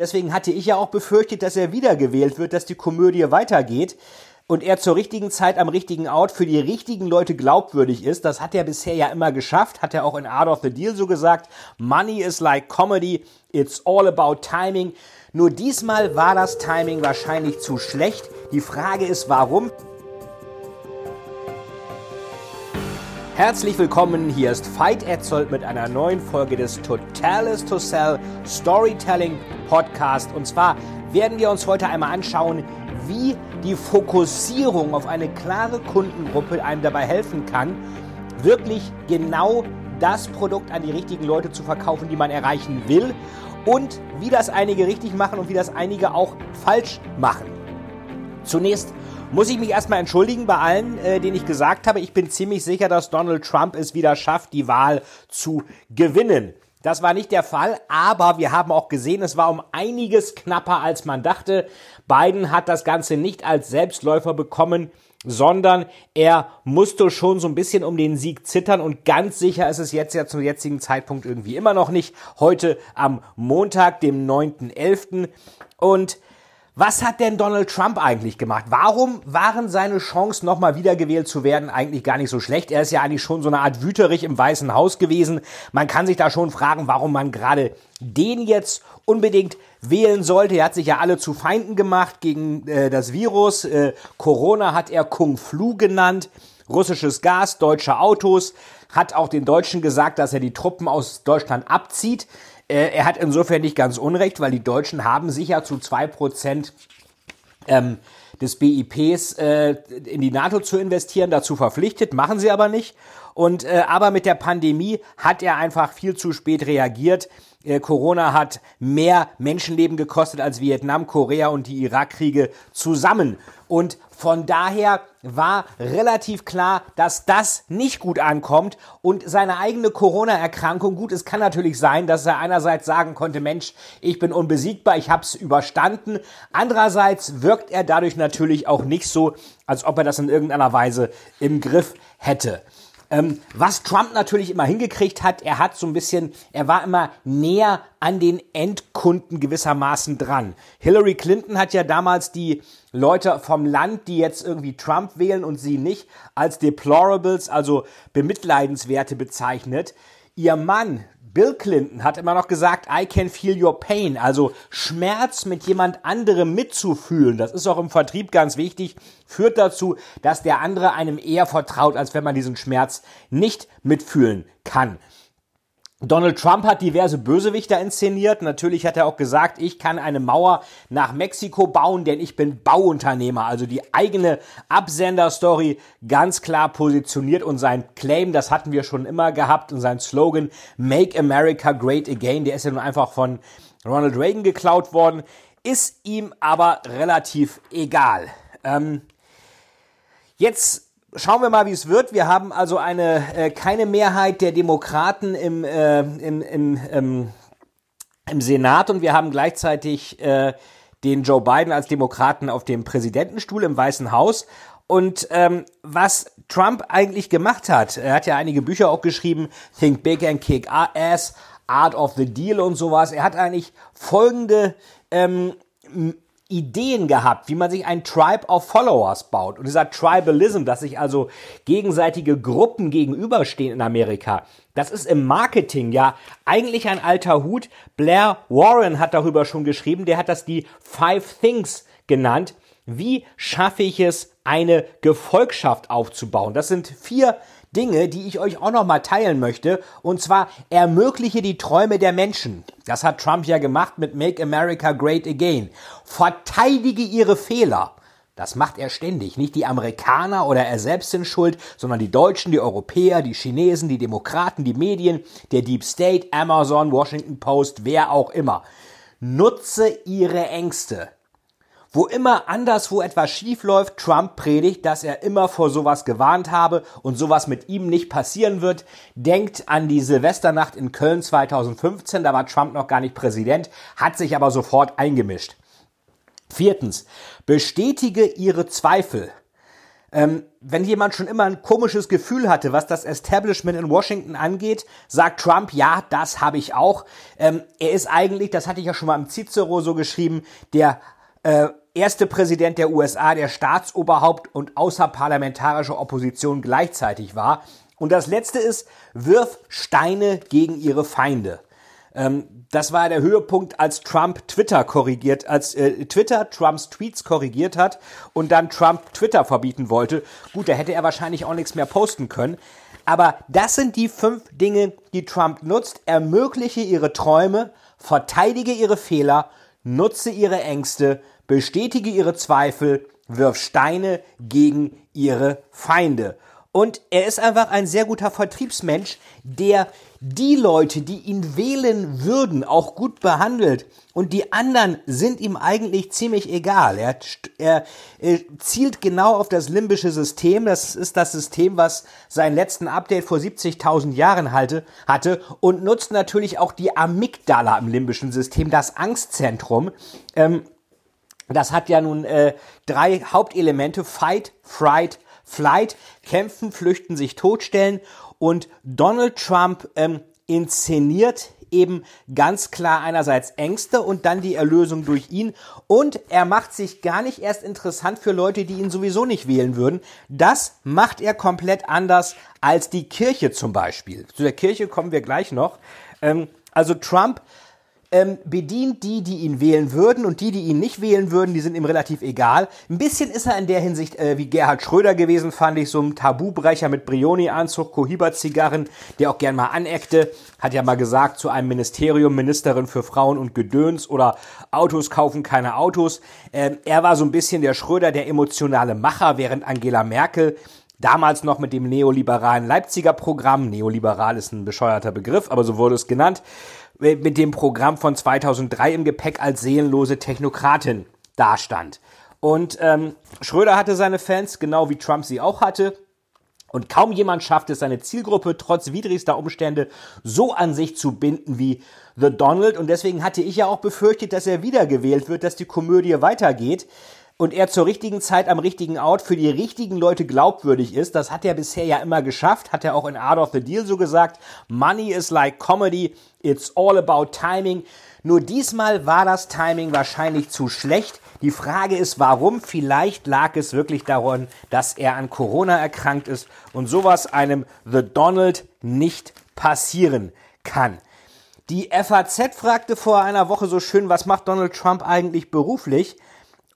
Deswegen hatte ich ja auch befürchtet, dass er wiedergewählt wird, dass die Komödie weitergeht und er zur richtigen Zeit am richtigen Ort für die richtigen Leute glaubwürdig ist. Das hat er bisher ja immer geschafft, hat er auch in Art of the Deal so gesagt. Money is like comedy, it's all about timing. Nur diesmal war das Timing wahrscheinlich zu schlecht. Die Frage ist, warum? Herzlich willkommen, hier ist Veit Etzold mit einer neuen Folge des Totalis to Sell Storytelling Podcast. Und zwar werden wir uns heute einmal anschauen, wie die Fokussierung auf eine klare Kundengruppe einem dabei helfen kann, wirklich genau das Produkt an die richtigen Leute zu verkaufen, die man erreichen will und wie das einige richtig machen und wie das einige auch falsch machen. Zunächst muss ich mich erstmal entschuldigen bei allen, äh, denen ich gesagt habe, ich bin ziemlich sicher, dass Donald Trump es wieder schafft, die Wahl zu gewinnen. Das war nicht der Fall, aber wir haben auch gesehen, es war um einiges knapper, als man dachte. Biden hat das Ganze nicht als Selbstläufer bekommen, sondern er musste schon so ein bisschen um den Sieg zittern und ganz sicher ist es jetzt ja zum jetzigen Zeitpunkt irgendwie immer noch nicht. Heute am Montag, dem 9.11. Und was hat denn Donald Trump eigentlich gemacht? Warum waren seine Chancen, nochmal wiedergewählt zu werden, eigentlich gar nicht so schlecht? Er ist ja eigentlich schon so eine Art Wüterich im Weißen Haus gewesen. Man kann sich da schon fragen, warum man gerade den jetzt unbedingt wählen sollte. Er hat sich ja alle zu Feinden gemacht gegen äh, das Virus. Äh, Corona hat er Kung Flu genannt. Russisches Gas, deutsche Autos. Hat auch den Deutschen gesagt, dass er die Truppen aus Deutschland abzieht. Äh, er hat insofern nicht ganz unrecht, weil die Deutschen haben sich ja zu zwei Prozent ähm, des BIPs äh, in die NATO zu investieren, dazu verpflichtet, machen sie aber nicht. Und äh, aber mit der Pandemie hat er einfach viel zu spät reagiert. Äh, Corona hat mehr Menschenleben gekostet als Vietnam, Korea und die Irakkriege zusammen. Und von daher war relativ klar, dass das nicht gut ankommt und seine eigene Corona-Erkrankung, gut, es kann natürlich sein, dass er einerseits sagen konnte, Mensch, ich bin unbesiegbar, ich hab's überstanden. Andererseits wirkt er dadurch natürlich auch nicht so, als ob er das in irgendeiner Weise im Griff hätte. Ähm, was Trump natürlich immer hingekriegt hat, er hat so ein bisschen, er war immer näher an den Endkunden gewissermaßen dran. Hillary Clinton hat ja damals die Leute vom Land, die jetzt irgendwie Trump wählen und sie nicht, als Deplorables, also Bemitleidenswerte bezeichnet. Ihr Mann, Bill Clinton hat immer noch gesagt, I can feel your pain, also Schmerz mit jemand anderem mitzufühlen. Das ist auch im Vertrieb ganz wichtig, führt dazu, dass der andere einem eher vertraut, als wenn man diesen Schmerz nicht mitfühlen kann. Donald Trump hat diverse Bösewichter inszeniert. Natürlich hat er auch gesagt, ich kann eine Mauer nach Mexiko bauen, denn ich bin Bauunternehmer. Also die eigene Absenderstory ganz klar positioniert und sein Claim, das hatten wir schon immer gehabt und sein Slogan Make America Great Again, der ist ja nun einfach von Ronald Reagan geklaut worden, ist ihm aber relativ egal. Ähm, jetzt Schauen wir mal, wie es wird. Wir haben also eine äh, keine Mehrheit der Demokraten im, äh, im, im, im, im Senat und wir haben gleichzeitig äh, den Joe Biden als Demokraten auf dem Präsidentenstuhl im Weißen Haus. Und ähm, was Trump eigentlich gemacht hat, er hat ja einige Bücher auch geschrieben, Think Big and Kick Ass, Art of the Deal und sowas. Er hat eigentlich folgende ähm, Ideen gehabt, wie man sich ein Tribe of Followers baut. Und dieser Tribalism, dass sich also gegenseitige Gruppen gegenüberstehen in Amerika, das ist im Marketing ja eigentlich ein alter Hut. Blair Warren hat darüber schon geschrieben, der hat das die Five Things genannt. Wie schaffe ich es, eine Gefolgschaft aufzubauen? Das sind vier Dinge, die ich euch auch nochmal teilen möchte. Und zwar ermögliche die Träume der Menschen. Das hat Trump ja gemacht mit Make America Great Again. Verteidige ihre Fehler. Das macht er ständig. Nicht die Amerikaner oder er selbst sind schuld, sondern die Deutschen, die Europäer, die Chinesen, die Demokraten, die Medien, der Deep State, Amazon, Washington Post, wer auch immer. Nutze ihre Ängste. Wo immer anderswo etwas schief läuft, Trump predigt, dass er immer vor sowas gewarnt habe und sowas mit ihm nicht passieren wird. Denkt an die Silvesternacht in Köln 2015, da war Trump noch gar nicht Präsident, hat sich aber sofort eingemischt. Viertens, bestätige ihre Zweifel. Ähm, wenn jemand schon immer ein komisches Gefühl hatte, was das Establishment in Washington angeht, sagt Trump, ja, das habe ich auch. Ähm, er ist eigentlich, das hatte ich ja schon mal im Cicero so geschrieben, der äh, erste Präsident der USA, der Staatsoberhaupt und außerparlamentarische Opposition gleichzeitig war. Und das letzte ist, wirf Steine gegen ihre Feinde. Ähm, das war der Höhepunkt, als Trump Twitter korrigiert, als äh, Twitter Trumps Tweets korrigiert hat und dann Trump Twitter verbieten wollte. Gut, da hätte er wahrscheinlich auch nichts mehr posten können. Aber das sind die fünf Dinge, die Trump nutzt. Ermögliche ihre Träume, verteidige ihre Fehler, nutze ihre Ängste, bestätige ihre Zweifel, wirf Steine gegen ihre Feinde. Und er ist einfach ein sehr guter Vertriebsmensch, der die Leute, die ihn wählen würden, auch gut behandelt. Und die anderen sind ihm eigentlich ziemlich egal. Er, er, er, zielt genau auf das limbische System. Das ist das System, was seinen letzten Update vor 70.000 Jahren halte, hatte und nutzt natürlich auch die Amygdala im limbischen System, das Angstzentrum. Ähm, das hat ja nun äh, drei Hauptelemente. Fight, Fright, Flight, kämpfen, flüchten, sich totstellen. Und Donald Trump ähm, inszeniert eben ganz klar einerseits Ängste und dann die Erlösung durch ihn. Und er macht sich gar nicht erst interessant für Leute, die ihn sowieso nicht wählen würden. Das macht er komplett anders als die Kirche zum Beispiel. Zu der Kirche kommen wir gleich noch. Ähm, also Trump ähm, bedient die, die ihn wählen würden und die, die ihn nicht wählen würden, die sind ihm relativ egal. Ein bisschen ist er in der Hinsicht äh, wie Gerhard Schröder gewesen, fand ich, so ein Tabubrecher mit Brioni-Anzug, Cohiba-Zigarren, der auch gern mal aneckte. Hat ja mal gesagt zu einem Ministerium, Ministerin für Frauen und Gedöns oder Autos kaufen keine Autos. Ähm, er war so ein bisschen der Schröder, der emotionale Macher, während Angela Merkel damals noch mit dem neoliberalen Leipziger Programm, neoliberal ist ein bescheuerter Begriff, aber so wurde es genannt, mit dem Programm von 2003 im Gepäck als seelenlose Technokratin dastand. Und ähm, Schröder hatte seine Fans, genau wie Trump sie auch hatte. Und kaum jemand schafft es, seine Zielgruppe trotz widrigster Umstände so an sich zu binden wie The Donald. Und deswegen hatte ich ja auch befürchtet, dass er wiedergewählt wird, dass die Komödie weitergeht und er zur richtigen Zeit am richtigen Ort für die richtigen Leute glaubwürdig ist. Das hat er bisher ja immer geschafft, hat er auch in Art of the Deal so gesagt. Money is like comedy, it's all about timing. Nur diesmal war das Timing wahrscheinlich zu schlecht. Die Frage ist, warum? Vielleicht lag es wirklich daran, dass er an Corona erkrankt ist und sowas einem The Donald nicht passieren kann. Die FAZ fragte vor einer Woche so schön, was macht Donald Trump eigentlich beruflich?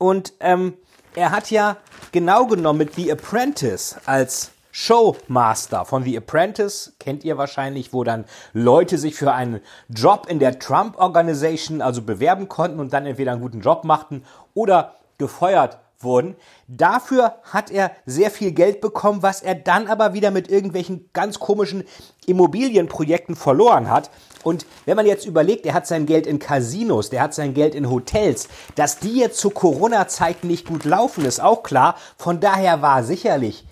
Und ähm, er hat ja genau genommen mit The Apprentice als Showmaster von The Apprentice, kennt ihr wahrscheinlich, wo dann Leute sich für einen Job in der Trump Organization also bewerben konnten und dann entweder einen guten Job machten oder gefeuert wurden. Dafür hat er sehr viel Geld bekommen, was er dann aber wieder mit irgendwelchen ganz komischen Immobilienprojekten verloren hat. Und wenn man jetzt überlegt, er hat sein Geld in Casinos, der hat sein Geld in Hotels, dass die jetzt zu Corona-Zeiten nicht gut laufen, ist auch klar. Von daher war sicherlich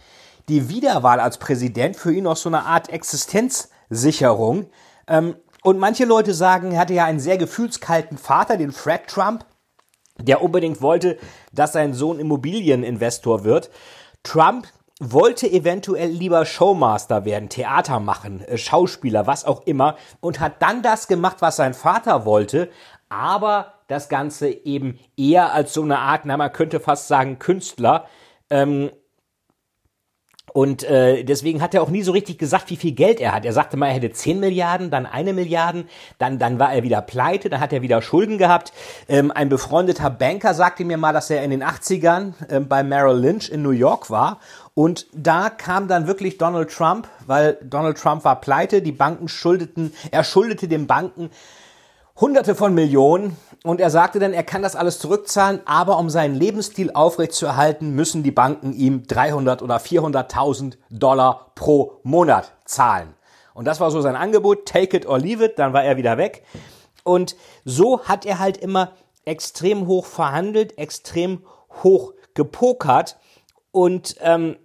die Wiederwahl als Präsident für ihn auch so eine Art Existenzsicherung. Ähm, und manche Leute sagen, er hatte ja einen sehr gefühlskalten Vater, den Fred Trump, der unbedingt wollte, dass sein Sohn Immobilieninvestor wird. Trump wollte eventuell lieber Showmaster werden, Theater machen, äh, Schauspieler, was auch immer, und hat dann das gemacht, was sein Vater wollte, aber das Ganze eben eher als so eine Art, na, man könnte fast sagen, Künstler. Ähm, und äh, deswegen hat er auch nie so richtig gesagt, wie viel Geld er hat. Er sagte mal, er hätte 10 Milliarden, dann eine Milliarden, dann, dann war er wieder pleite, dann hat er wieder Schulden gehabt. Ähm, ein befreundeter Banker sagte mir mal, dass er in den 80ern äh, bei Merrill Lynch in New York war. Und da kam dann wirklich Donald Trump, weil Donald Trump war pleite, die Banken schuldeten, er schuldete den Banken Hunderte von Millionen und er sagte dann, er kann das alles zurückzahlen, aber um seinen Lebensstil aufrechtzuerhalten, müssen die Banken ihm 300 oder 400.000 Dollar pro Monat zahlen. Und das war so sein Angebot, take it or leave it, dann war er wieder weg. Und so hat er halt immer extrem hoch verhandelt, extrem hoch gepokert und ähm,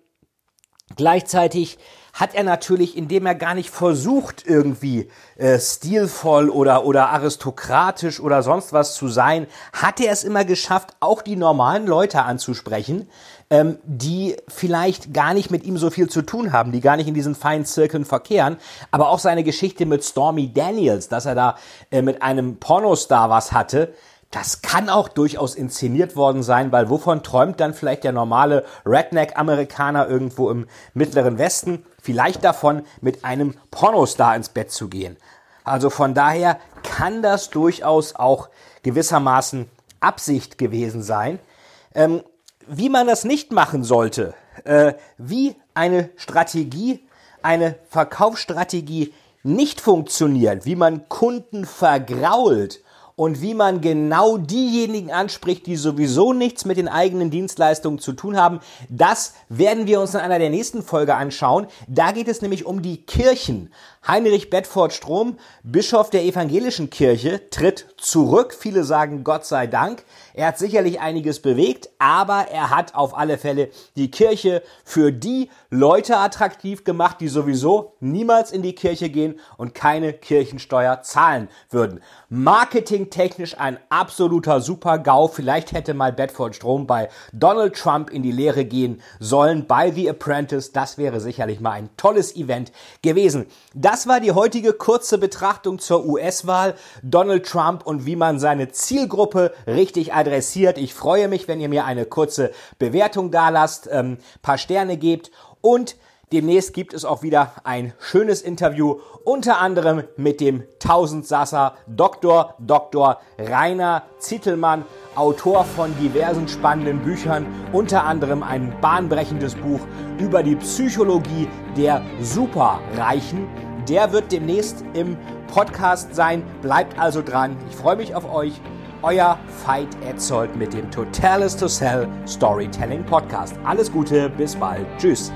gleichzeitig hat er natürlich, indem er gar nicht versucht, irgendwie äh, stilvoll oder, oder aristokratisch oder sonst was zu sein, hat er es immer geschafft, auch die normalen Leute anzusprechen, ähm, die vielleicht gar nicht mit ihm so viel zu tun haben, die gar nicht in diesen feinen Zirkeln verkehren. Aber auch seine Geschichte mit Stormy Daniels, dass er da äh, mit einem Pornostar was hatte, das kann auch durchaus inszeniert worden sein, weil wovon träumt dann vielleicht der normale Redneck-Amerikaner irgendwo im Mittleren Westen? Vielleicht davon, mit einem Pornostar ins Bett zu gehen. Also von daher kann das durchaus auch gewissermaßen Absicht gewesen sein. Ähm, wie man das nicht machen sollte, äh, wie eine Strategie, eine Verkaufsstrategie nicht funktioniert, wie man Kunden vergrault und wie man genau diejenigen anspricht, die sowieso nichts mit den eigenen Dienstleistungen zu tun haben, das werden wir uns in einer der nächsten Folge anschauen. Da geht es nämlich um die Kirchen. Heinrich Bedford Strom, Bischof der evangelischen Kirche, tritt zurück. Viele sagen Gott sei Dank. Er hat sicherlich einiges bewegt, aber er hat auf alle Fälle die Kirche für die Leute attraktiv gemacht, die sowieso niemals in die Kirche gehen und keine Kirchensteuer zahlen würden. Marketingtechnisch ein absoluter Super-GAU. Vielleicht hätte mal Bedford Strom bei Donald Trump in die Lehre gehen sollen bei The Apprentice. Das wäre sicherlich mal ein tolles Event gewesen. Das war die heutige kurze Betrachtung zur US-Wahl. Donald Trump und wie man seine Zielgruppe richtig adressiert. Ich freue mich, wenn ihr mir eine kurze Bewertung da lasst, ähm, paar Sterne gebt und Demnächst gibt es auch wieder ein schönes Interview, unter anderem mit dem Tausendsasser Dr. Dr. Rainer Zittelmann, Autor von diversen spannenden Büchern, unter anderem ein bahnbrechendes Buch über die Psychologie der Superreichen. Der wird demnächst im Podcast sein. Bleibt also dran. Ich freue mich auf euch. Euer Veit Etzold mit dem Totalis to Sell Storytelling Podcast. Alles Gute, bis bald. Tschüss.